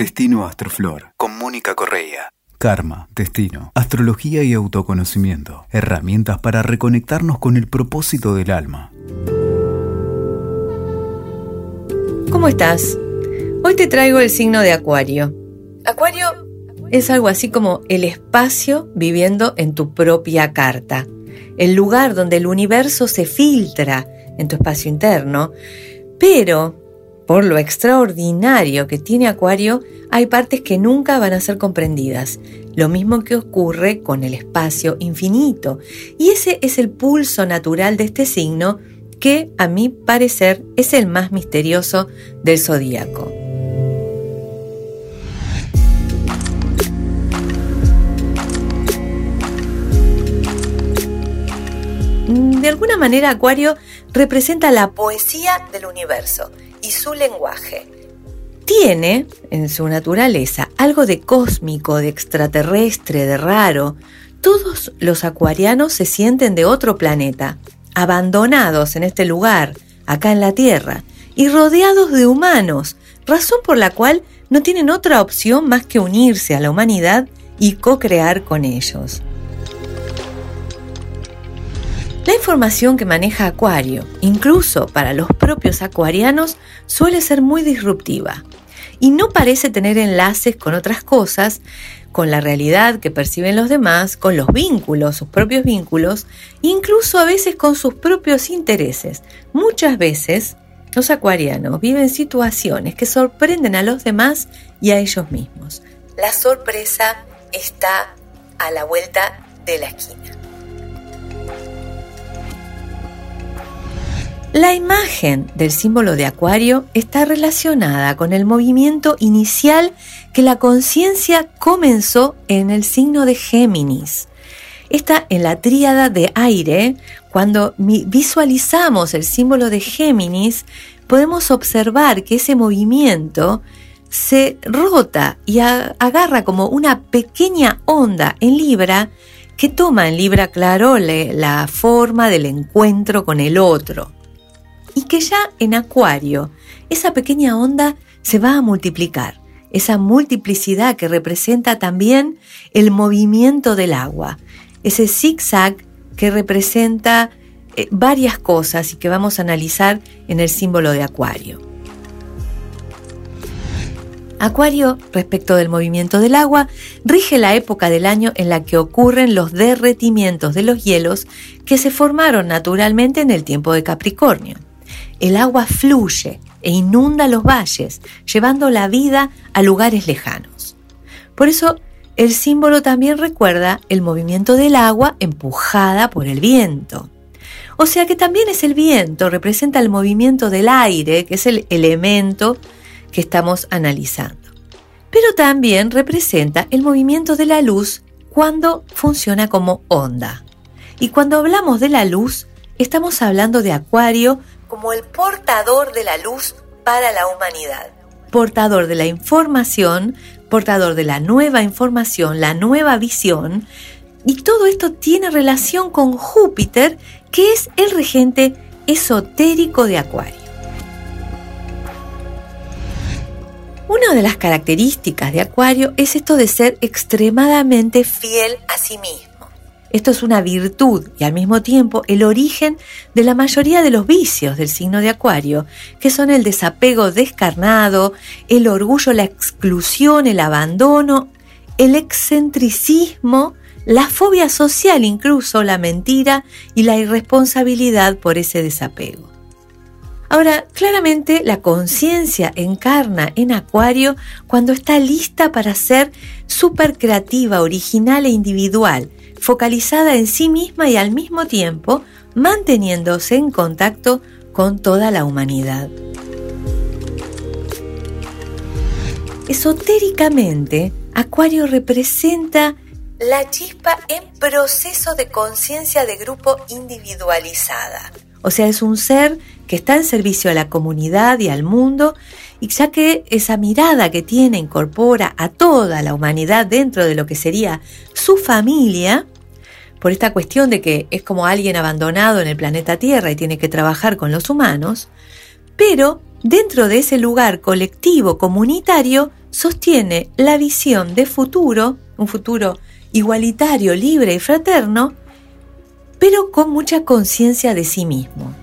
Destino Astroflor con Mónica Correa. Karma, destino, astrología y autoconocimiento. Herramientas para reconectarnos con el propósito del alma. ¿Cómo estás? Hoy te traigo el signo de Acuario. Acuario es algo así como el espacio viviendo en tu propia carta, el lugar donde el universo se filtra en tu espacio interno, pero por lo extraordinario que tiene Acuario, hay partes que nunca van a ser comprendidas. Lo mismo que ocurre con el espacio infinito. Y ese es el pulso natural de este signo que, a mi parecer, es el más misterioso del zodíaco. De alguna manera, Acuario representa la poesía del universo y su lenguaje. Tiene en su naturaleza algo de cósmico, de extraterrestre, de raro. Todos los acuarianos se sienten de otro planeta, abandonados en este lugar, acá en la Tierra, y rodeados de humanos, razón por la cual no tienen otra opción más que unirse a la humanidad y co-crear con ellos. La información que maneja Acuario, incluso para los propios acuarianos, suele ser muy disruptiva y no parece tener enlaces con otras cosas, con la realidad que perciben los demás, con los vínculos, sus propios vínculos, incluso a veces con sus propios intereses. Muchas veces los acuarianos viven situaciones que sorprenden a los demás y a ellos mismos. La sorpresa está a la vuelta de la esquina. La imagen del símbolo de Acuario está relacionada con el movimiento inicial que la conciencia comenzó en el signo de Géminis. Está en la tríada de aire. Cuando visualizamos el símbolo de Géminis, podemos observar que ese movimiento se rota y agarra como una pequeña onda en Libra que toma en Libra, claro, la forma del encuentro con el otro y que ya en Acuario esa pequeña onda se va a multiplicar, esa multiplicidad que representa también el movimiento del agua, ese zigzag que representa eh, varias cosas y que vamos a analizar en el símbolo de Acuario. Acuario, respecto del movimiento del agua, rige la época del año en la que ocurren los derretimientos de los hielos que se formaron naturalmente en el tiempo de Capricornio el agua fluye e inunda los valles, llevando la vida a lugares lejanos. Por eso, el símbolo también recuerda el movimiento del agua empujada por el viento. O sea que también es el viento, representa el movimiento del aire, que es el elemento que estamos analizando. Pero también representa el movimiento de la luz cuando funciona como onda. Y cuando hablamos de la luz, estamos hablando de Acuario como el portador de la luz para la humanidad. Portador de la información, portador de la nueva información, la nueva visión. Y todo esto tiene relación con Júpiter, que es el regente esotérico de Acuario. Una de las características de Acuario es esto de ser extremadamente fiel a sí mismo. Esto es una virtud y al mismo tiempo el origen de la mayoría de los vicios del signo de Acuario, que son el desapego descarnado, el orgullo, la exclusión, el abandono, el excentricismo, la fobia social, incluso la mentira y la irresponsabilidad por ese desapego. Ahora, claramente la conciencia encarna en Acuario cuando está lista para ser súper creativa, original e individual, focalizada en sí misma y al mismo tiempo manteniéndose en contacto con toda la humanidad. Esotéricamente, Acuario representa la chispa en proceso de conciencia de grupo individualizada. O sea, es un ser que está en servicio a la comunidad y al mundo, y ya que esa mirada que tiene incorpora a toda la humanidad dentro de lo que sería su familia, por esta cuestión de que es como alguien abandonado en el planeta Tierra y tiene que trabajar con los humanos, pero dentro de ese lugar colectivo, comunitario, sostiene la visión de futuro, un futuro igualitario, libre y fraterno, pero con mucha conciencia de sí mismo.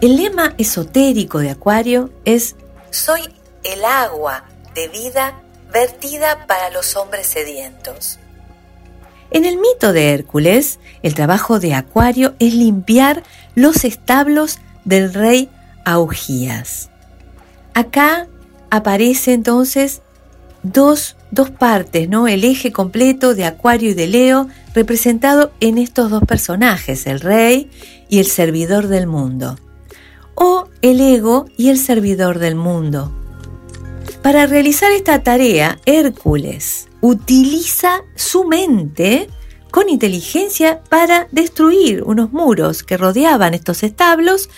El lema esotérico de Acuario es Soy el agua de vida vertida para los hombres sedientos. En el mito de Hércules, el trabajo de Acuario es limpiar los establos del rey Augías. Acá aparece entonces dos, dos partes, ¿no? El eje completo de Acuario y de Leo representado en estos dos personajes, el rey y el servidor del mundo, o el ego y el servidor del mundo. Para realizar esta tarea, Hércules utiliza su mente con inteligencia para destruir unos muros que rodeaban estos establos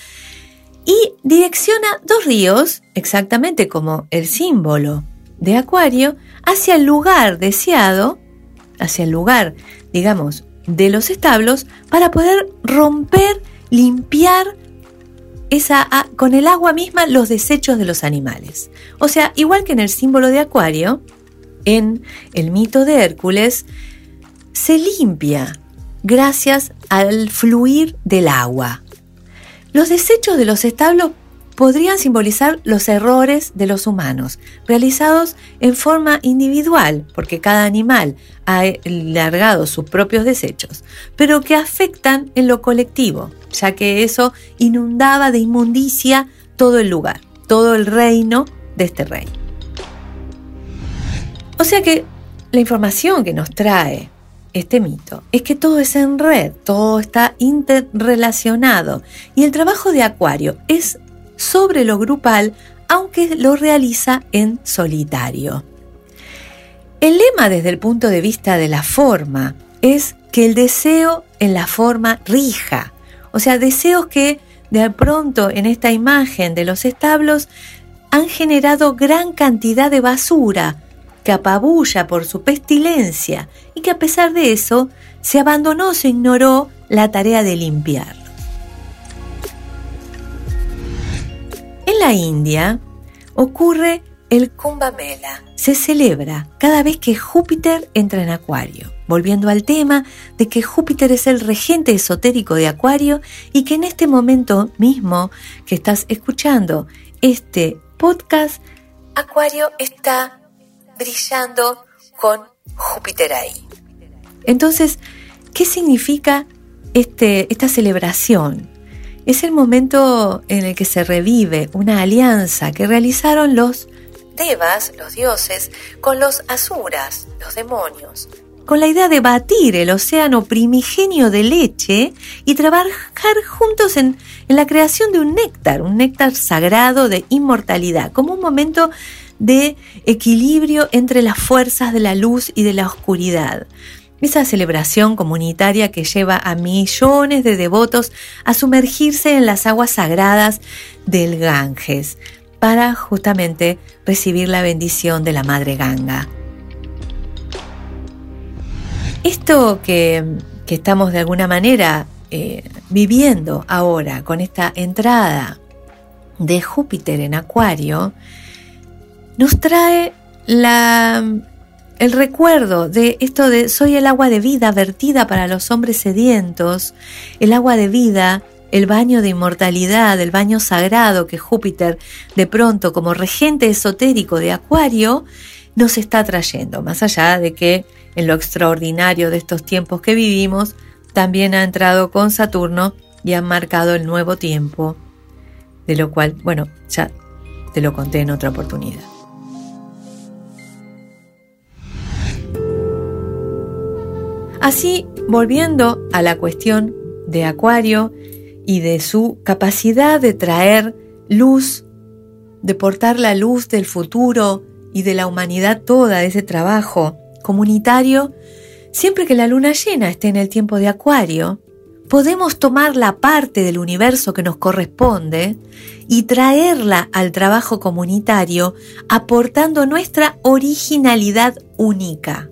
y direcciona dos ríos, exactamente como el símbolo de Acuario hacia el lugar deseado, hacia el lugar, digamos, de los establos, para poder romper, limpiar esa, con el agua misma los desechos de los animales. O sea, igual que en el símbolo de Acuario, en el mito de Hércules, se limpia gracias al fluir del agua. Los desechos de los establos podrían simbolizar los errores de los humanos, realizados en forma individual, porque cada animal ha largado sus propios desechos, pero que afectan en lo colectivo, ya que eso inundaba de inmundicia todo el lugar, todo el reino de este rey. O sea que la información que nos trae este mito es que todo es en red, todo está interrelacionado y el trabajo de Acuario es sobre lo grupal, aunque lo realiza en solitario. El lema desde el punto de vista de la forma es que el deseo en la forma rija, o sea, deseos que de pronto en esta imagen de los establos han generado gran cantidad de basura que apabulla por su pestilencia y que a pesar de eso se abandonó, se ignoró la tarea de limpiar. La India ocurre el Kumbh Mela. Se celebra cada vez que Júpiter entra en Acuario, volviendo al tema de que Júpiter es el regente esotérico de Acuario y que en este momento mismo que estás escuchando este podcast, Acuario está brillando con Júpiter ahí. Entonces, ¿qué significa este, esta celebración? Es el momento en el que se revive una alianza que realizaron los devas, los dioses, con los asuras, los demonios, con la idea de batir el océano primigenio de leche y trabajar juntos en, en la creación de un néctar, un néctar sagrado de inmortalidad, como un momento de equilibrio entre las fuerzas de la luz y de la oscuridad esa celebración comunitaria que lleva a millones de devotos a sumergirse en las aguas sagradas del Ganges para justamente recibir la bendición de la Madre Ganga. Esto que, estamos de alguna manera eh, viviendo ahora con esta entrada de Júpiter en Acuario, nos trae la el recuerdo de esto de soy el agua de vida vertida para los hombres sedientos, el agua de vida, el baño de inmortalidad, el baño sagrado que Júpiter de pronto como regente esotérico de Acuario nos está trayendo, más allá de que en lo extraordinario de estos tiempos que vivimos, también ha entrado con Saturno y ha marcado el nuevo tiempo, de lo cual, bueno, ya te lo conté en otra oportunidad. Así, volviendo a la cuestión de Acuario y de su capacidad de traer luz, de portar la luz del futuro y de la humanidad toda, de ese trabajo comunitario, siempre que la luna llena esté en el tiempo de Acuario, podemos tomar la parte del universo que nos corresponde y traerla al trabajo comunitario aportando nuestra originalidad única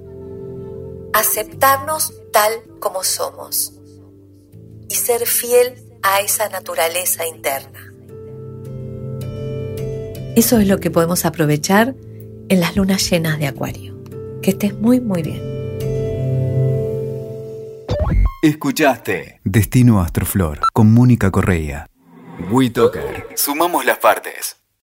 aceptarnos tal como somos y ser fiel a esa naturaleza interna. Eso es lo que podemos aprovechar en las lunas llenas de Acuario. Que estés muy, muy bien. Escuchaste Destino Astroflor con Mónica Correa. WeToker. Sumamos las partes.